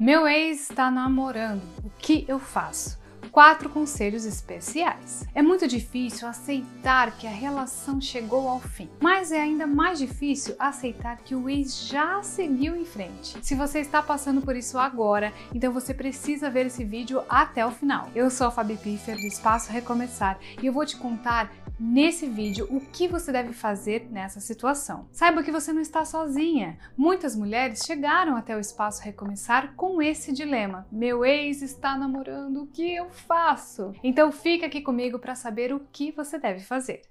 Meu ex está namorando. O que eu faço? Quatro conselhos especiais. É muito difícil aceitar que a relação chegou ao fim, mas é ainda mais difícil aceitar que o ex já seguiu em frente. Se você está passando por isso agora, então você precisa ver esse vídeo até o final. Eu sou a Fabi Piffer do Espaço Recomeçar e eu vou te contar nesse vídeo o que você deve fazer nessa situação. Saiba que você não está sozinha. Muitas mulheres chegaram até o espaço recomeçar com esse dilema: meu ex está namorando, o que eu faço? Então fica aqui comigo para saber o que você deve fazer.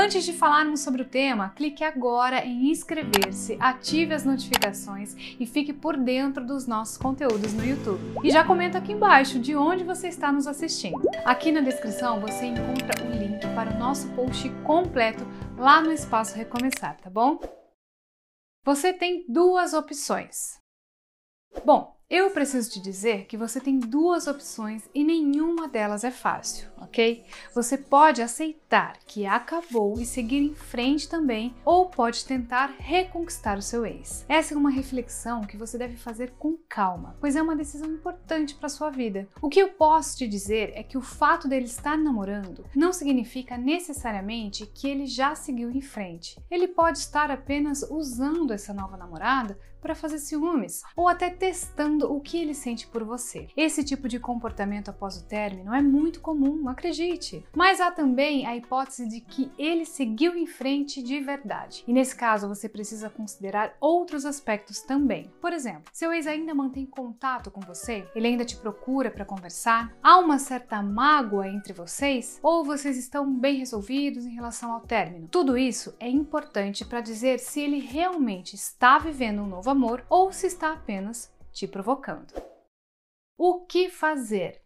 Antes de falarmos sobre o tema, clique agora em inscrever-se, ative as notificações e fique por dentro dos nossos conteúdos no YouTube. E já comenta aqui embaixo de onde você está nos assistindo. Aqui na descrição você encontra o link para o nosso post completo lá no Espaço Recomeçar, tá bom? Você tem duas opções. Bom, eu preciso te dizer que você tem duas opções e nenhuma delas é fácil, ok? Você pode aceitar que acabou e seguir em frente também, ou pode tentar reconquistar o seu ex. Essa é uma reflexão que você deve fazer com calma, pois é uma decisão importante para sua vida. O que eu posso te dizer é que o fato dele estar namorando não significa necessariamente que ele já seguiu em frente. Ele pode estar apenas usando essa nova namorada para fazer ciúmes ou até testando o que ele sente por você. Esse tipo de comportamento após o término é muito comum, acredite. Mas há também a hipótese de que ele seguiu em frente de verdade. E nesse caso você precisa considerar outros aspectos também. Por exemplo, seu ex ainda mantém contato com você? Ele ainda te procura para conversar? Há uma certa mágoa entre vocês? Ou vocês estão bem resolvidos em relação ao término? Tudo isso é importante para dizer se ele realmente está vivendo um novo amor ou se está apenas te provocando. O que fazer?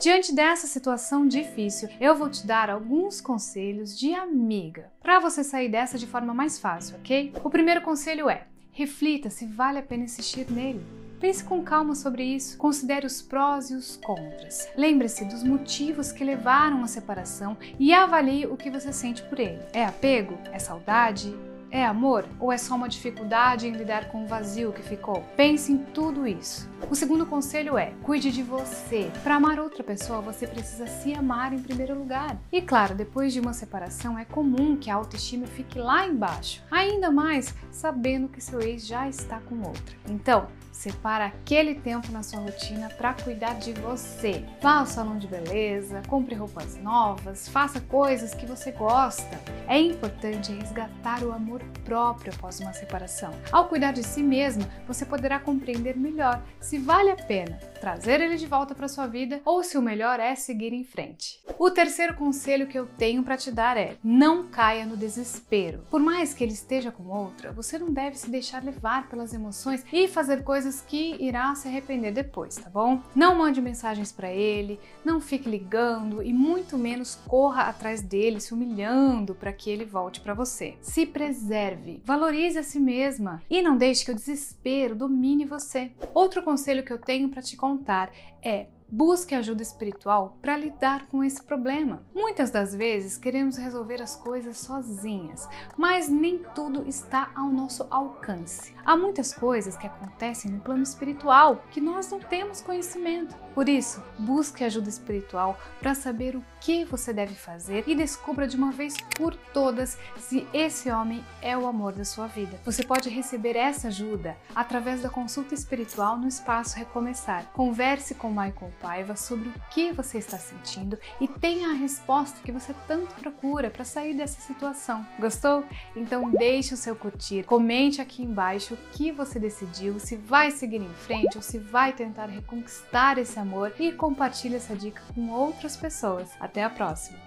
Diante dessa situação difícil, eu vou te dar alguns conselhos de amiga para você sair dessa de forma mais fácil, ok? O primeiro conselho é: reflita se vale a pena insistir nele. Pense com calma sobre isso, considere os prós e os contras. Lembre-se dos motivos que levaram à separação e avalie o que você sente por ele. É apego? É saudade? É amor ou é só uma dificuldade em lidar com o vazio que ficou? Pense em tudo isso. O segundo conselho é: cuide de você. Para amar outra pessoa, você precisa se amar em primeiro lugar. E claro, depois de uma separação, é comum que a autoestima fique lá embaixo, ainda mais sabendo que seu ex já está com outra. Então, Separa aquele tempo na sua rotina para cuidar de você. Vá ao salão de beleza, compre roupas novas, faça coisas que você gosta. É importante resgatar o amor próprio após uma separação. Ao cuidar de si mesma, você poderá compreender melhor se vale a pena trazer ele de volta para sua vida ou se o melhor é seguir em frente. O terceiro conselho que eu tenho para te dar é: não caia no desespero. Por mais que ele esteja com outra, você não deve se deixar levar pelas emoções e fazer coisas que irá se arrepender depois, tá bom? Não mande mensagens para ele, não fique ligando e muito menos corra atrás dele se humilhando para que ele volte para você. Se preserve, valorize a si mesma e não deixe que o desespero domine você. Outro conselho que eu tenho para te contar contar é busque ajuda espiritual para lidar com esse problema. Muitas das vezes queremos resolver as coisas sozinhas, mas nem tudo está ao nosso alcance. Há muitas coisas que acontecem no plano espiritual que nós não temos conhecimento. Por isso, busque ajuda espiritual para saber o que você deve fazer e descubra de uma vez por todas se esse homem é o amor da sua vida. Você pode receber essa ajuda através da consulta espiritual no espaço Recomeçar. Converse com Michael Paiva sobre o que você está sentindo e tenha a resposta que você tanto procura para sair dessa situação. Gostou? Então deixe o seu curtir, comente aqui embaixo o que você decidiu, se vai seguir em frente ou se vai tentar reconquistar esse amor e compartilhe essa dica com outras pessoas. Até a próxima!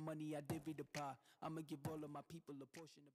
Money, I divvy the pie. I'ma give all of my people a portion of